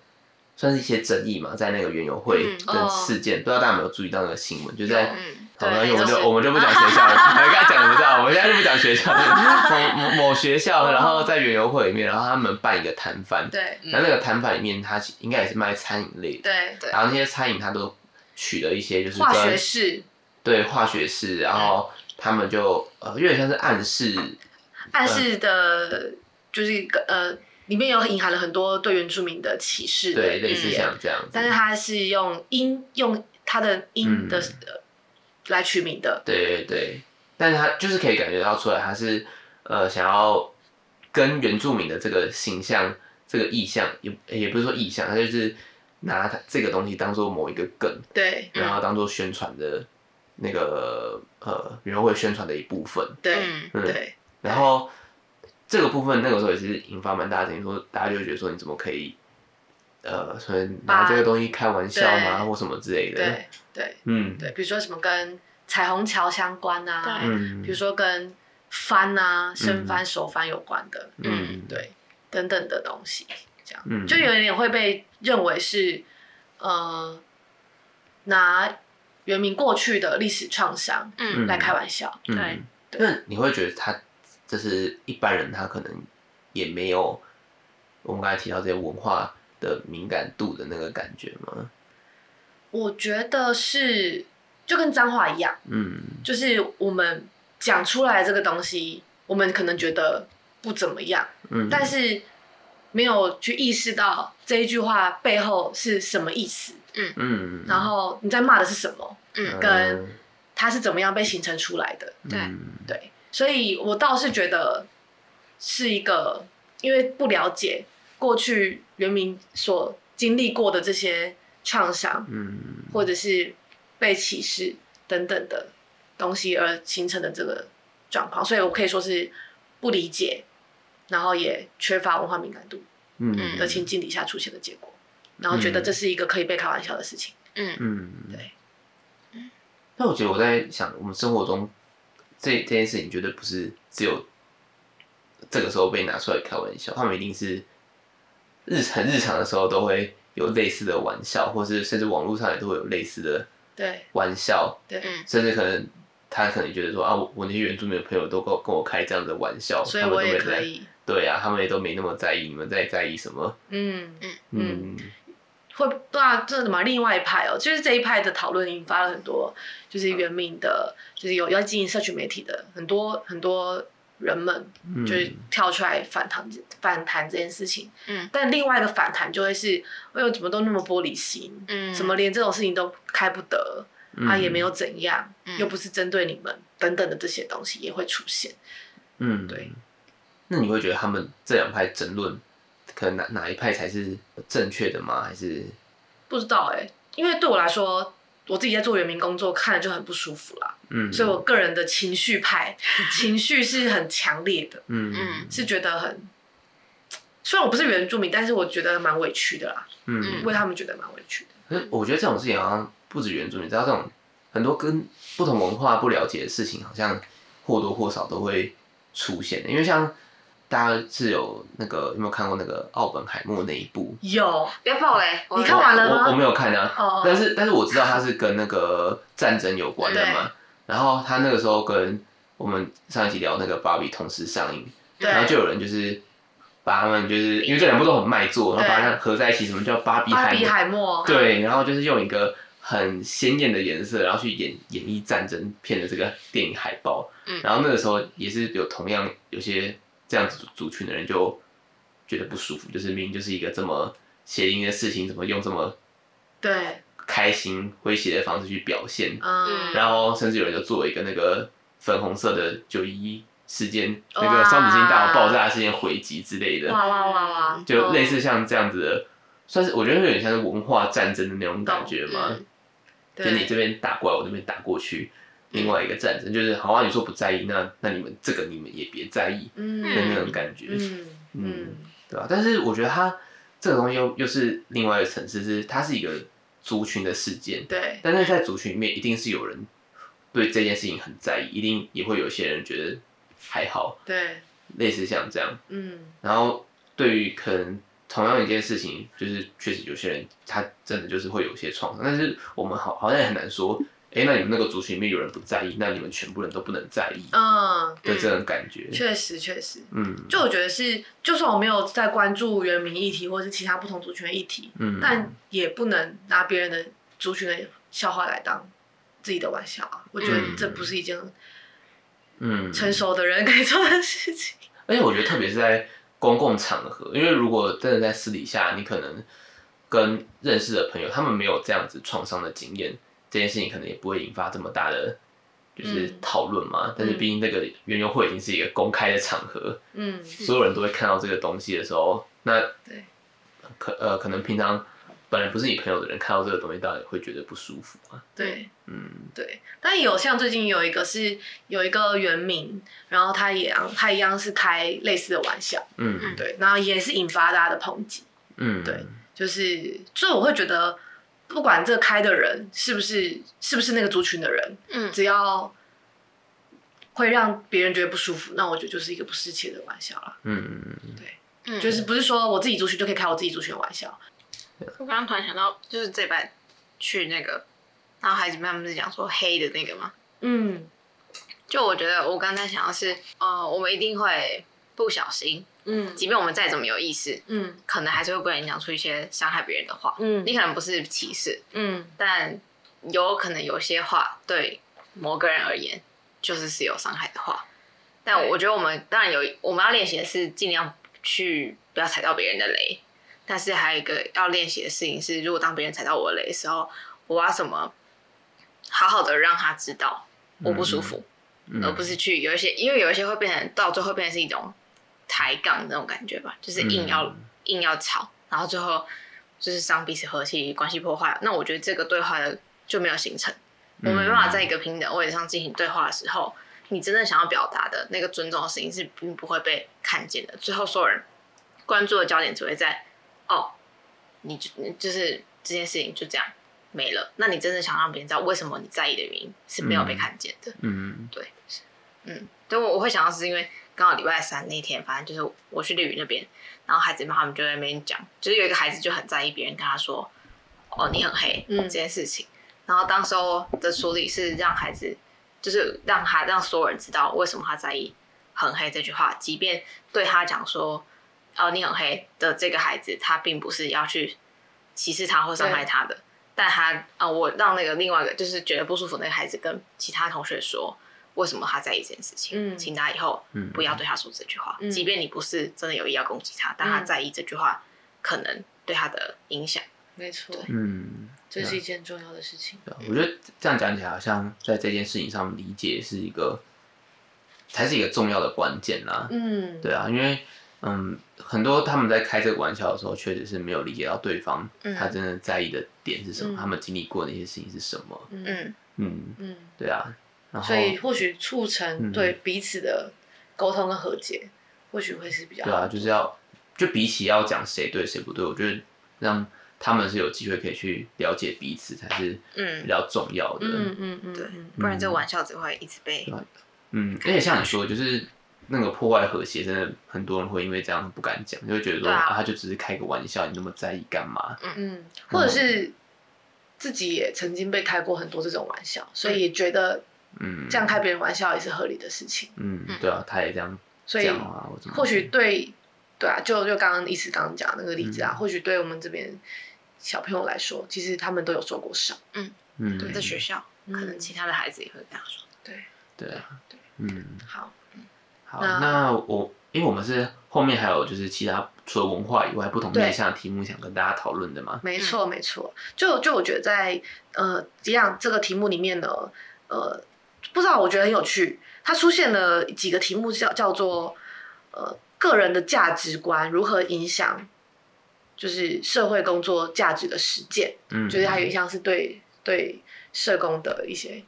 S3: 算是一些争议嘛，在那个园游会
S2: 嗯
S3: 的事件，不知道大家有没有注意到那个新闻？就在
S2: 嗯，
S3: 好，
S2: 对，
S3: 那我们
S2: 就
S3: 就是我们就不讲学校了，我刚才讲的不知道，我们现在就不讲学校了。某某某学校，然后在园游会里面，然后他们办一个摊贩，
S1: 对
S2: 嗯
S3: 然后那个摊贩里面，他其应该也是卖餐饮类的，
S1: 对，
S2: 对
S3: 然后那些餐饮他都取了一些就是
S1: 化
S3: 跟
S1: 学式
S3: 对化学式，然后他们就呃有点像是暗示，
S1: 暗示的，就是一个呃，里面有隐含了很多对原住民的歧视的
S3: 对，类似像这样子，
S1: 但是他是用音用他的音的、来取名的，
S3: 对对对，但是他就是可以感觉到出来，他是呃想要跟原住民的这个形象、这个意象，也也不是说意象，他就是拿他这个东西当做某一个梗，
S1: 对。
S3: 然后当做宣传的那个呃园游会宣传的一部分，
S1: 对、
S2: 嗯
S3: 嗯。
S1: 对
S3: 然后这个部分那个时候也是引发蛮大的争议，说大家就觉得说你怎么可以呃，所以拿这个东西开玩笑
S1: 吗，
S3: 或什么之类的，
S1: 对对
S3: 嗯。
S1: 对，比如说什么跟彩虹桥相关啊，
S2: 对
S3: 嗯。
S1: 比如说跟翻啊、生翻、手翻有关的，
S3: 嗯。
S1: 对，等等的东西，这样、
S3: 嗯。
S1: 就有一点会被认为是呃拿原民过去的历史创伤
S2: 嗯。
S1: 来开玩笑，
S3: 嗯。
S2: 对
S3: 那你会觉得他就是一般人，他可能也没有我们刚才提到这些文化的敏感度的那个感觉吗？
S1: 我觉得是就跟脏话一样，
S3: 嗯。
S1: 就是我们讲出来这个东西，我们可能觉得不怎么样，
S3: 嗯，
S1: 但是没有去意识到这一句话背后是什么意思，
S3: 嗯，
S1: 然后你在骂的是什么，
S2: 嗯。
S1: 跟它是怎么样被形成出来的。
S2: 对。
S3: 嗯
S1: 对，所以我倒是觉得是一个，因为不了解过去原民所经历过的这些创伤，
S3: 嗯。
S1: 或者是被歧视等等的东西而形成的这个状况，所以我可以说是不理解，然后也缺乏文化敏感度
S3: 嗯。
S1: 的情境底下出现的结果，然后觉得这是一个可以被开玩笑的事情。
S2: 嗯。
S3: 嗯，
S1: 对。
S3: 但我觉得我在想，我们生活中这这件事情绝对不是只有这个时候被拿出来开玩笑，他们一定是日很日常的时候都会有类似的玩笑，或是甚至网络上也都会有类似的
S1: 对。
S3: 玩笑，
S1: 对，
S2: 嗯。
S3: 甚至可能他可能觉得说啊，我我那些原住民的朋友都跟我跟我开这样的玩笑，
S1: 所以我也
S3: 他们都没在
S1: 可以。
S3: 对啊，他们也都没那么在意，你们在在意什么？
S1: 嗯，
S3: 嗯
S1: 会对啊，这什么另外一派哦，就是这一派的讨论引发了很多，就是原民的，就是有要经营社群媒体的很多很多人们，
S3: 嗯
S1: 就是跳出来反弹反弹这件事情。
S2: 嗯，
S1: 但另外的反弹就会是，哎呦，怎么都那么玻璃心，
S2: 嗯，
S1: 怎么连这种事情都开不得，
S3: 嗯
S1: 啊也没有怎样，
S2: 嗯
S1: 又不是针对你们等等的这些东西也会出现。
S3: 嗯，
S1: 对。
S3: 那你会觉得他们这两派争论，可能哪哪一派才是正确的吗？还是
S1: 不知道哎、因为对我来说，我自己在做原民工作，看了就很不舒服啦。
S3: 嗯，
S1: 所以我个人的情绪派，情绪是很强烈的，
S3: 嗯
S2: 嗯
S1: 是觉得很，虽然我不是原住民，但是我觉得蛮委屈的啦，
S3: 嗯，
S1: 为他们觉得蛮委屈的。
S3: 可是我觉得这种事情好像不止原住民，知道这种很多跟不同文化不了解的事情，好像或多或少都会出现的。因为像大家是有那个有没有看过那个奥本海默那一部？
S1: 有，
S2: 不要爆雷，我
S1: 你看完了吗？
S3: 我我没有看啊，
S1: 哦
S3: 但是但是我知道它是跟那个战争有关的嘛。然后他那个时候跟我们上一集聊那个芭比同时上映，
S1: 对。
S3: 然后就有人就是把他们就是因为这两部都很卖座，然后把它合在一起，什么叫芭比海
S1: 海默，
S3: 对，然后就是用一个很鲜艳的颜色，然后去演演绎战争片的这个电影海报。
S2: 嗯。
S3: 然后那个时候也是有同样有些这样子族群的人就觉得不舒服，就是明明就是一个这么血淋淋的事情，怎么用这么
S1: 对，
S3: 开心诙谐的方式去表现？
S1: 嗯，
S3: 然后甚至有人就做一个那个粉红色的九一一事件，那个双子星大爆炸事件回击之类的，
S1: 哇哇哇哇，
S3: 就类似像这样子的，算是我觉得有点像是文化战争的那种感觉嘛。
S2: 嗯。
S3: 就你
S1: 对
S3: 这边打过来，我这边打过去，另外一个战争就是好啊，你说不在意，那那你们这个你们也别在意
S1: 嗯
S3: 的那种感觉，
S1: 嗯嗯
S3: 对吧、但是我觉得它这个东西又又是另外一个层次，是它是一个族群的事件，
S1: 对，
S3: 但是在族群里面一定是有人对这件事情很在意，一定也会有些人觉得还好，
S1: 对，
S3: 类似像这样，
S1: 嗯。
S3: 然后对于可能同样一件事情，就是确实有些人他真的就是会有些创伤，但是我们好好像也很难说，哎，那你们那个族群里面有人不在意，那你们全部人都不能在意
S1: 嗯，
S3: 的这种感觉，
S1: 确实确实。
S3: 嗯
S1: 就我觉得是，就算我没有在关注原民议题或是其他不同族群的议题，
S3: 嗯，
S1: 但也不能拿别人的族群的笑话来当自己的玩笑啊！我觉得这不是一件
S3: 嗯
S1: 成熟的人可以做的事情。
S3: 而且我觉得，特别是在公共场合，因为如果真的在私底下，你可能跟认识的朋友，他们没有这样子创伤的经验，这件事情可能也不会引发这么大的就是
S1: 嗯
S3: 讨论嘛。但是毕竟那个园游会已经是一个公开的场合，
S1: 嗯，
S3: 所有人都会看到这个东西的时候，那
S1: 对
S3: 可呃可能平常本来不是你朋友的人看到这个东西，当然也会觉得不舒服啊。
S1: 对
S3: 嗯
S1: 对。但有像最近有一个是有一个原名，然后他也他一样是开类似的玩笑，
S3: 嗯
S1: 对，然后也是引发大家的抨击。
S3: 嗯，
S1: 对就是，所以我会觉得，不管这个开的人是不是是不是那个族群的人，
S2: 嗯
S1: 只要会让别人觉得不舒服，那我觉得就是一个不适切的玩笑了。
S3: 嗯嗯嗯
S2: 嗯
S1: 就是不是说我自己族群就可以开我自己族群的玩笑。
S2: 我刚刚突然想到，就是这班去那个，然后孩子们他们是讲说黑的那个吗？
S1: 嗯
S2: 就我觉得我刚才想的是，呃，我们一定会不小心，
S1: 嗯
S2: 即便我们再怎么有意识，
S1: 嗯
S2: 可能还是会不小心讲出一些伤害别人的话。
S1: 嗯
S2: 你可能不是歧视，
S1: 嗯
S2: 但有可能有些话对某个人而言就是是有伤害的话。但我觉得我们当然有，我们要练习的是尽量去不要踩到别人的雷。但是还有一个要练习的事情是，如果当别人踩到我的雷的时候，我要怎么好好的让他知道我不舒服，
S3: 嗯，
S2: 而不是去有一些，因为有一些会变成到最后会变成是一种抬杠那种感觉吧，就是硬要、
S3: 嗯
S2: 硬要吵，然后最后就是伤彼此和气，关系破坏。那我觉得这个对话的就没有形成，我没办法在一个平等位置上进行对话的时候，你真正想要表达的那个尊重的事情是并不会被看见的。最后所有人关注的焦点只会在哦，你就就是这件事情就这样没了。那你真的想让别人知道为什么你在意的原因是没有被看见的。
S3: 嗯，
S2: 对，嗯，对我我会想到是因为刚好礼拜三那天，反正就是我去绿屿那边，然后孩子们他们就在那边讲，就是有一个孩子就很在意别人跟他说哦，你很黑，嗯，这件事情。然后当时候的处理是让孩子，就是让他让所有人知道为什么他在意很黑这句话，即便对他讲说哦，你很黑的这个孩子，他并不是要去歧视他或伤害他的，但他啊、呃，我让那个另外一个就是觉得不舒服那个孩子跟其他同学说为什么他在意这件事情，嗯，请他以后不要对他说这句话，嗯、即便你不是真的有意要攻击他，但他在意这句话可能对他的影响，
S1: 没错，
S3: 嗯。
S1: 这是一件重要的事情。
S3: 对，我觉得这样讲起来，好像在这件事情上理解是一个，才是一个重要的关键啦。
S1: 嗯，
S3: 对啊，因为嗯，很多他们在开这个玩笑的时候，确实是没有理解到对方他真的在意的点是什么，嗯、他们经历过的那些事情是什么。
S1: 嗯。
S3: 嗯。嗯，对啊。然后
S1: 所以或许促成对彼此的沟通跟和解，嗯、或许会是比较好。
S3: 对啊，就是要就比起要讲谁对谁不对，我觉得让。他们是有机会可以去了解彼此，才是比较重要的。
S1: 嗯嗯嗯，
S2: 对，不然这个玩笑只会一直被。
S3: 嗯，而且像你说，就是那个破坏和谐，真的很多人会因为这样不敢讲，就会觉得说啊，他就只是开个玩笑，你那么在意干嘛？
S1: 嗯嗯，或者是自己也曾经被开过很多这种玩笑，所以也觉得嗯，这样开别人玩笑也是合理的事情。
S3: 嗯，对啊，他也这样，
S1: 所以或许对对啊，就就刚刚意思刚刚讲那个例子啊，或许对我们这边。小朋友来说，其实他们都有受过伤。
S2: 嗯。嗯，在学校，可能其他的孩子也会这样说。
S1: 对。
S3: 对啊，
S1: 对，
S3: 嗯，
S1: 好，
S3: 好，那我因为我们是后面还有就是其他除了文化以外不同面向的题目想跟大家讨论的嘛？
S1: 没错没错，就就我觉得在呃一样这个题目里面呢，呃，不知道我觉得很有趣，它出现了几个题目叫叫做呃个人的价值观如何影响。就是社会工作价值的实践，嗯，就是它有一项是对对社工的一些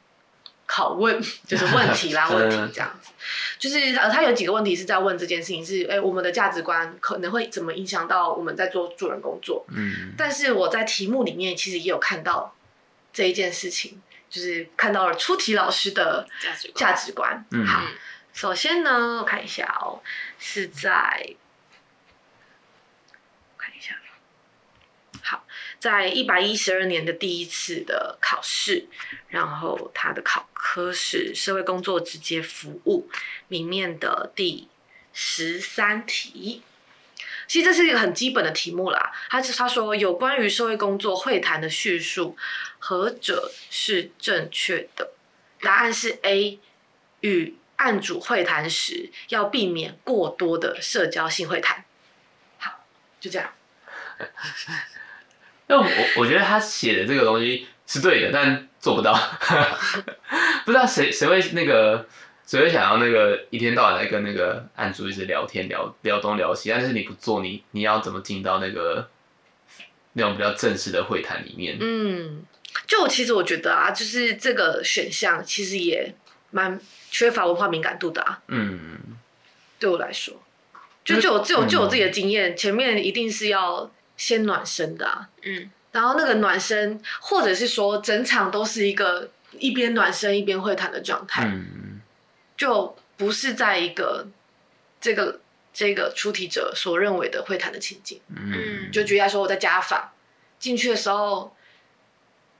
S1: 拷问，就是问题啦，问题 这样子。就是呃，它有几个问题是在问这件事情是，是、欸、哎，我们的价值观可能会怎么影响到我们在做助人工作？嗯，但是我在题目里面其实也有看到这一件事情，就是看到了出题老师的价值价值观。嗯，好，首先呢，我看一下哦、喔，是在。好在一百一十二年的第一次的考试，然后它的考科是社会工作直接服务里面的第十三题。其实这是一个很基本的题目啦。他他说有关于社会工作会谈的叙述，何者是正确的？答案是 A，与案主会谈时要避免过多的社交性会谈。好，就这样。
S3: 那我我觉得他写的这个东西是对的，但做不到。不知道谁谁会那个谁会想要那个一天到晚来跟那个案主一直聊天聊聊东聊西，但是你不做，你你要怎么进到那个那种比较正式的会谈里面？
S1: 嗯，就其实我觉得啊，就是这个选项其实也蛮缺乏文化敏感度的啊。嗯，对我来说，就就就就我自己的经验，嗯、前面一定是要。先暖身的啊，嗯，然后那个暖身，或者是说整场都是一个一边暖身一边会谈的状态，嗯，就不是在一个这个这个出题者所认为的会谈的情景，嗯，就举例来说，我在家访进去的时候，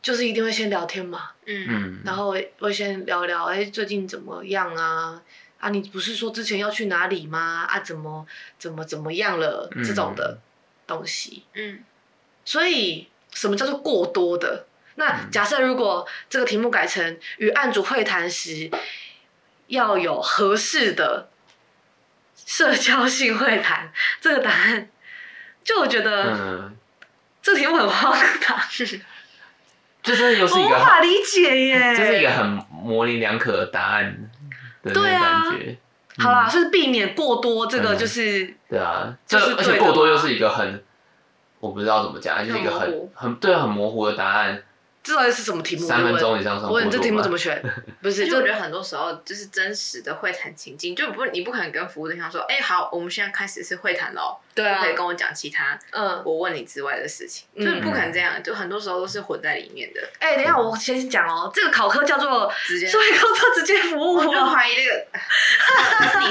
S1: 就是一定会先聊天嘛，嗯，然后会先聊聊，哎，最近怎么样啊？啊，你不是说之前要去哪里吗？啊，怎么怎么怎么样了？这种的。东西，嗯，所以什么叫做过多的？那假设如果这个题目改成与案主会谈时要有合适的社交性会谈，这个答案，就我觉得，嗯，这个题目很荒唐，
S3: 就是又是一个
S1: 无法理解耶，
S3: 这是一个很模棱两可的答案的那种感觉。
S1: 好啦，是避免过多，这个就是、嗯、
S3: 对啊，这而且过多又是一个很，我不知道怎么讲，就是一个很很对很模糊的答案。
S1: 这到底是什么题目？
S3: 三分钟以上算。
S1: 我问你这题目怎么选？不是，
S2: 就我觉得很多时候就是真实的会谈情境，就不你不可能跟服务对象说，哎、欸，好，我们现在开始是会谈喽。对啊。可以跟我讲其他，嗯，我问你之外的事情，嗯、就是不可能这样，就很多时候都是混在里面的。
S1: 哎、欸，等一下，我先讲哦，这个考科叫做直接，所以工作直接服务。我
S2: 就怀疑那个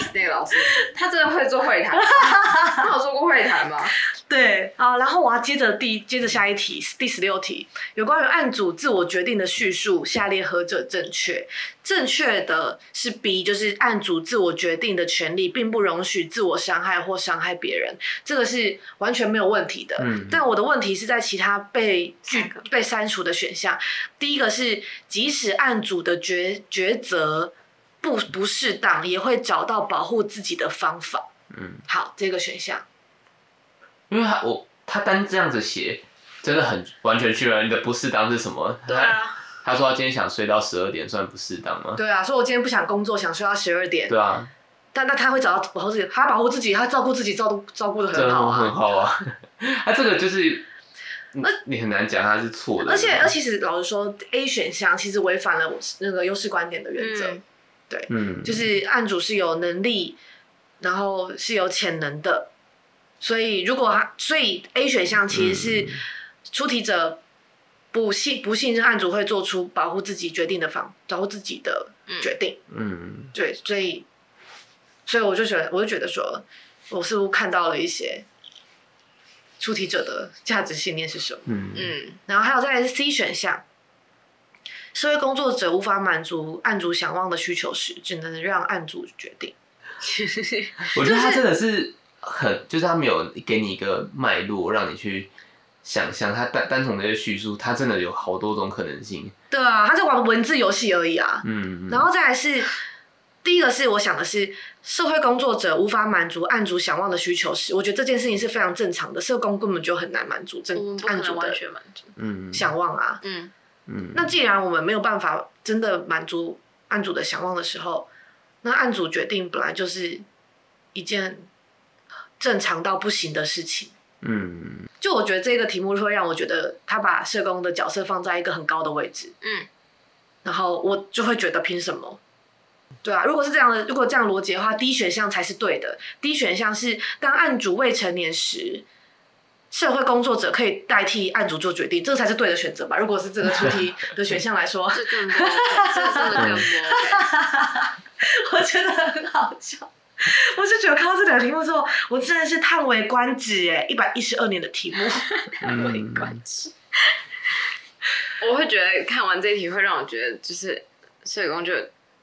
S2: 那个老师，他真的会做会谈？他有做过会谈吗？
S1: 对，好，然后我要接着第接着下一题，第十六题，有关于案主自我决定的叙述，下列何者正确？正确的是 B，就是案主自我决定的权利，并不容许自我伤害或伤害别人，这个是完全没有问题的。嗯，但我的问题是在其他被拒被删除的选项，第一个是，即使案主的抉抉择不不适当，也会找到保护自己的方法。嗯，好，这个选项。
S3: 因为他我他单这样子写，真的很完全去了你的不适当是什么？
S1: 对啊，
S3: 他说他今天想睡到十二点，算不适当吗？
S1: 对啊，说我今天不想工作，想睡到十二点。
S3: 对啊，
S1: 但那他会找到保护自己，他保护自己，他照顾自己，照顾照顾的很好啊，
S3: 很好啊。他这个就是，那你很难讲他是错的。
S1: 而且，而其实老实说，A 选项其实违反了那个优势观点的原则。嗯、对，嗯，就是案主是有能力，然后是有潜能的。所以，如果他，所以 A 选项其实是出题者不信不信任案主会做出保护自己决定的方，保护自己的决定。嗯，对，所以，所以我就觉得，我就觉得说，我似乎看到了一些出题者的价值信念是什么。嗯嗯。然后还有再来是 C 选项，社会工作者无法满足案主想望的需求时，只能让案主决定。
S3: 我觉得他真的是。很，就是他没有给你一个脉络，让你去想象他单单从这些叙述，他真的有好多种可能性。
S1: 对啊，他在玩文字游戏而已啊。嗯，嗯。然后再来是第一个是我想的是，社会工作者无法满足案主想望的需求时，我觉得这件事情是非常正常的。社工根本就很难满足这案主的嗯想望啊。嗯嗯。那既然我们没有办法真的满足案主的想望的时候，那案主决定本来就是一件。正常到不行的事情，嗯，就我觉得这个题目会让我觉得他把社工的角色放在一个很高的位置，嗯，然后我就会觉得凭什么？对啊，如果是这样的，如果这样逻辑的话，D 选项才是对的。D 选项是当案主未成年时，社会工作者可以代替案主做决定，这个才是对的选择吧？如果是这个出题 的选项来说，这更多，这真的更多，我觉得很好笑。我就觉得看到这两个题目之后，我真的是叹为观止哎！一百一十二年的题目，叹为观止。
S2: 我会觉得看完这一题会让我觉得，就是社工就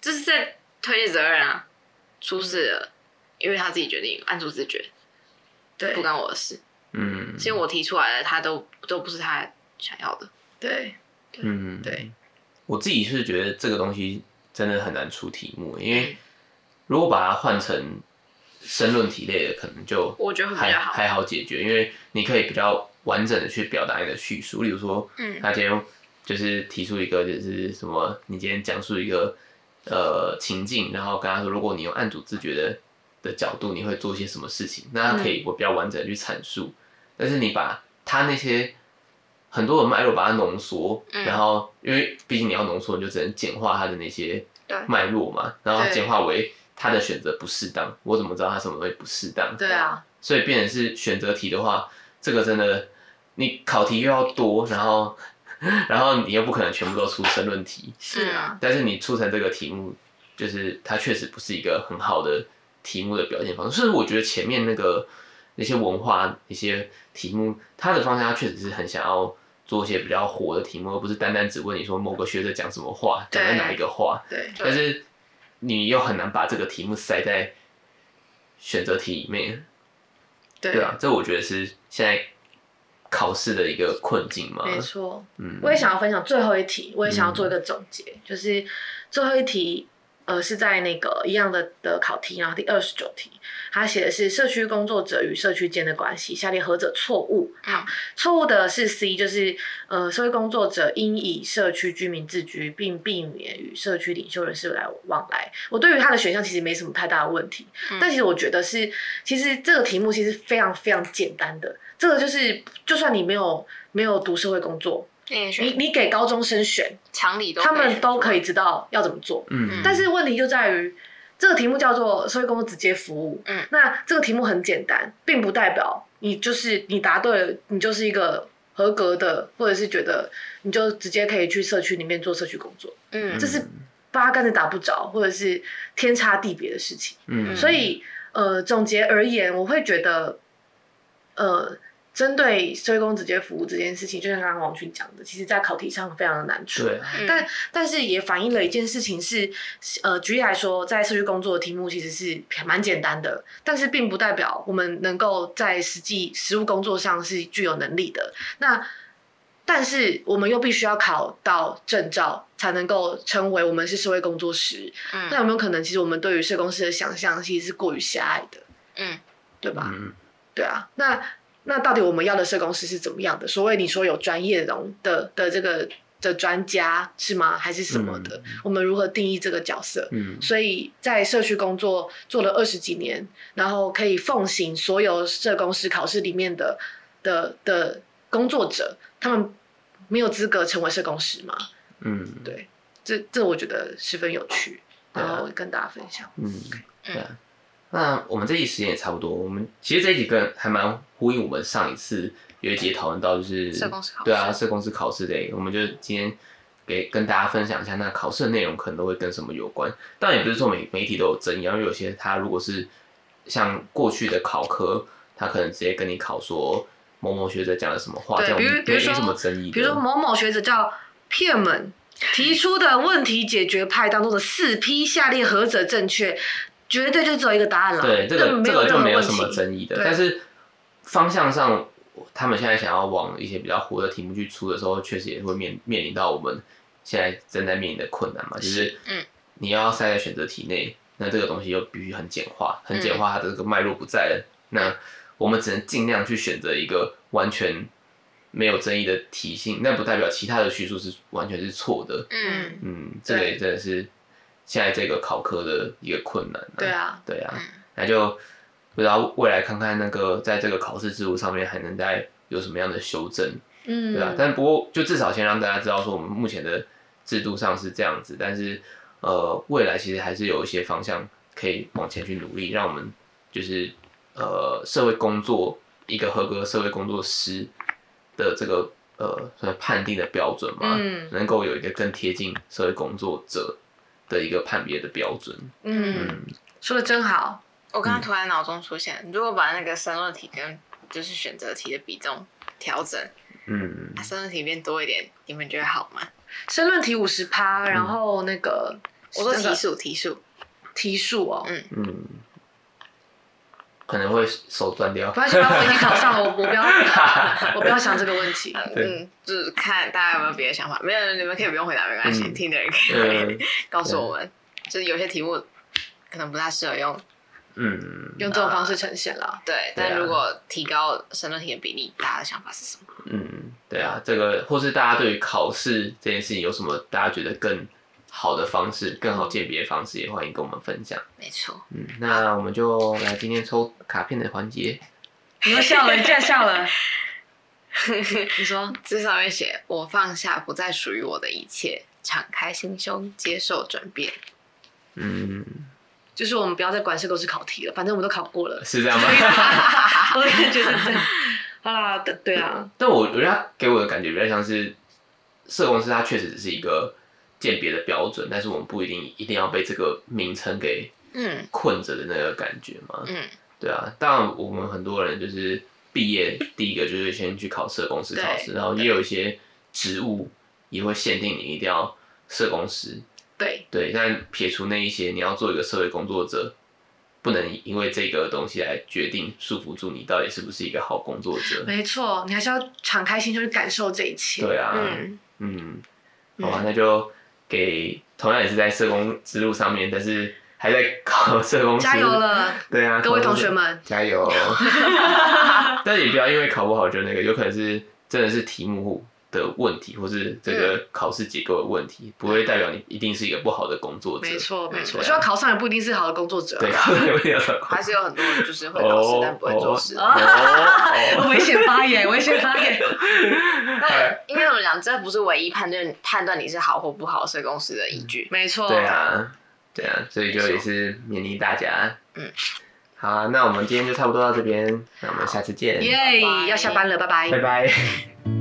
S2: 就是在推卸责任啊，出事了，因为他自己决定，按住自觉，对，不关我的事。嗯，其实我提出来的，他都都不是他想要的。
S1: 对，
S3: 嗯，
S1: 对。
S3: 我自己是觉得这个东西真的很难出题目，因为。如果把它换成申论题类的，可能就
S2: 我觉得还好
S3: 还好解决，因为你可以比较完整的去表达你的叙述。例如说，嗯，他今天就是提出一个，就是什么，你今天讲述一个呃情境，然后跟他说，如果你用案主自觉的的角度，你会做些什么事情？那他可以我比较完整的去阐述。嗯、但是你把他那些很多的脉络把它浓缩，嗯、然后因为毕竟你要浓缩，你就只能简化它的那些脉络嘛，然后简化为。他的选择不适当，我怎么知道他什么会不适当？
S1: 对啊，
S3: 所以变成是选择题的话，这个真的你考题又要多，然后然后你又不可能全部都出申论题。
S1: 是啊，
S3: 但是你出成这个题目，就是它确实不是一个很好的题目的表现方式。所以我觉得前面那个那些文化一些题目，它的方向它确实是很想要做一些比较火的题目，而不是单单只问你说某个学者讲什么话，讲在哪一个话。
S1: 对，
S3: 但是。你又很难把这个题目塞在选择题里面，对，对啊，这我觉得是现在考试的一个困境嘛。
S1: 没错，嗯，我也想要分享最后一题，我也想要做一个总结，嗯、就是最后一题。呃，是在那个一样的的考题，然后第二十九题，他写的是社区工作者与社区间的关系，下列何者错误？好，错误的是 C，就是呃，社会工作者应以社区居民自居，并避免与社区领袖人士来往来。我对于他的选项其实没什么太大的问题，嗯、但其实我觉得是，其实这个题目其实非常非常简单的，这个就是就算你没有没有读社会工作。你
S2: 你
S1: 你给高中生选，
S2: 常理都
S1: 他
S2: 们
S1: 都可以知道要怎么做。
S3: 嗯
S1: 但是问题就在于，这个题目叫做社会工作直接服务。
S2: 嗯
S1: 那这个题目很简单，并不代表你就是你答对了，你就是一个合格的，或者是觉得你就直接可以去社区里面做社区工作。
S2: 嗯
S1: 这是八竿子打不着，或者是天差地别的事情。
S3: 嗯
S1: 所以，呃，总结而言，我会觉得，呃，针对社会工直接服务这件事情，就像刚刚王群讲的，其实在考题上非常的难出。但但是也反映了一件事情是，呃，举例来说，在社区工作的题目其实是蛮简单的，但是并不代表我们能够在实际实务工作上是具有能力的。那但是我们又必须要考到证照，才能够称为我们是社会工作师。
S2: 嗯
S1: 那有没有可能，其实我们对于社工师的想象其实是过于狭隘的，
S2: 嗯
S1: 对吧？
S3: 嗯
S1: 对啊，那那到底我们要的社工师是怎么样的？所谓你说有专业容的的这个的专家是吗？还是什么的？我们如何定义这个角色？
S3: 嗯
S1: 所以在社区工作做了二十几年，然后可以奉行所有社工师考试里面的的的工作者，他们没有资格成为社工师吗？
S3: 嗯
S1: 对，这这我觉得十分有趣，然后跟大家分享。
S3: 嗯，对啊。那我们这一集时间也差不多，我们其实这一集跟还蛮呼应我们上一次有一集讨论到，就是
S2: 社考试
S3: 对啊，社工师考试的，我们就今天给跟大家分享一下，那考试的内容可能都会跟什么有关。当然也不是说每媒体都有争议，因为有些它如果是像过去的考科，它可能直接跟你考说某某学者讲了什
S1: 么
S3: 话，对
S1: 比如比如
S3: 说什么争议。
S1: 比如说某某学者叫片门提出的问题解决派当中的四批下列何者正确，绝对就只有一个答案了。
S3: 对，这
S1: 个
S3: 这个就没有什
S1: 么
S3: 争议的。但是方向上，他们现在想要往一些比较活的题目去出的时候，确实也会面面临到我们现在正在面临的困难嘛，就是
S2: 嗯，
S3: 你要塞在选择题内，那这个东西又必须很简化，很简化，它的这个脉络不在了，那我们只能尽量去选择一个完全没有争议的题型，那不代表其他的叙述是完全是错的。
S2: 嗯
S3: 嗯，这个也真的是现在这个考科的一个困难、
S1: 对啊，
S3: 对啊，
S2: 嗯。
S3: 那就不知道未来看看那个在这个考试制度上面还能再有什么样的修正，
S1: 嗯，
S3: 对啊。但不过就至少先让大家知道说我们目前的制度上是这样子，但是呃未来其实还是有一些方向可以往前去努力，让我们就是呃社会工作一个合格社会工作师的这个呃算判定的标准嘛，
S1: 嗯。
S3: 能够有一个更贴近社会工作者的一个判别的标准。
S1: 嗯，
S3: 嗯，
S1: 说的真好。
S2: 我刚刚突然脑中出现，如果把那个申论题跟就是选择题的比重调整，
S3: 嗯。
S2: 把申论题变多一点，你们觉得好吗？
S1: 申论题五十趴，然后那个
S2: 我说
S1: 那个
S2: 题数题数，
S1: 题数哦，
S2: 嗯。
S3: 嗯，可能会手断掉。
S1: 反正我已经考上了，我我不要 我不要想这个问
S3: 题。
S2: 嗯，就是看大家有没有别的想法，没有你们可以不用回答，没关系，
S3: 嗯
S2: 听的人可以
S3: 嗯
S2: 告诉我们，就是有些题目可能不太适合用，
S3: 嗯，
S1: 用这种方式呈现了。
S3: 对，
S2: 但如果提高申论题的比例，大家的想法是什么？
S3: 嗯，对啊，这个或是大家对于考试这件事情有什么大家觉得更好的方式、更好鉴别的方式，也欢迎跟我们分享。
S2: 没错，
S3: 嗯，那我们就来今天抽卡片的环节。
S1: 你又笑了，你竟然笑了。你说，
S2: 这上面写：我放下不再属于我的一切，敞开心胸，接受转变。
S3: 嗯，
S1: 就是我们不要再管社工是考题了，反正我们都考过了。
S3: 是这样吗？
S1: 我也觉得这样。好啦，对对啊，
S3: 但我我觉得他给我的感觉比较像是社工师，他确实只是一个鉴别的标准，但是我们不一定一定要被这个名称给
S2: 嗯
S3: 困着的那个感觉嘛。
S2: 嗯，
S3: 对啊，当然我们很多人就是毕业第一个就是先去考社公司考
S2: 试，
S3: 然后也有一些职务也会限定你一定要社公司。
S1: 对，
S3: 对，但撇除那一些，你要做一个社会工作者，不能因为这个东西来决定束缚住你到底是不是一个好工作者。
S1: 没错，你还是要敞开心胸去感受这一切。
S3: 对啊，
S2: 嗯
S3: 嗯，好吧，那就给同样也是在社工之路上面，但是还在考社工，
S1: 加油！了，
S3: 对啊，
S1: 各位同学们。
S3: 加油！但也不要因为考不好就那个，有可能是真的是题目的问题，或是这个考试结构的问题，不会代表你一定是一个不好的工作者。
S1: 没错，没错。
S3: 对啊
S1: 我希望考上也不一定是好的工作者。
S3: 对，不一定要考
S2: 还是有很多人就是会考试但不会做事。
S1: 危险发言，危险发言。
S2: 那应该怎么讲？这不是唯一判断判断你是好或不好社公司的依据。
S1: 没错。
S3: 对啊，对啊，所以就也是勉励大家。
S2: 嗯，
S3: 好啊，那我们今天就差不多到这边，那我们下次见。
S1: 耶，要下班了，拜拜。
S3: 拜拜。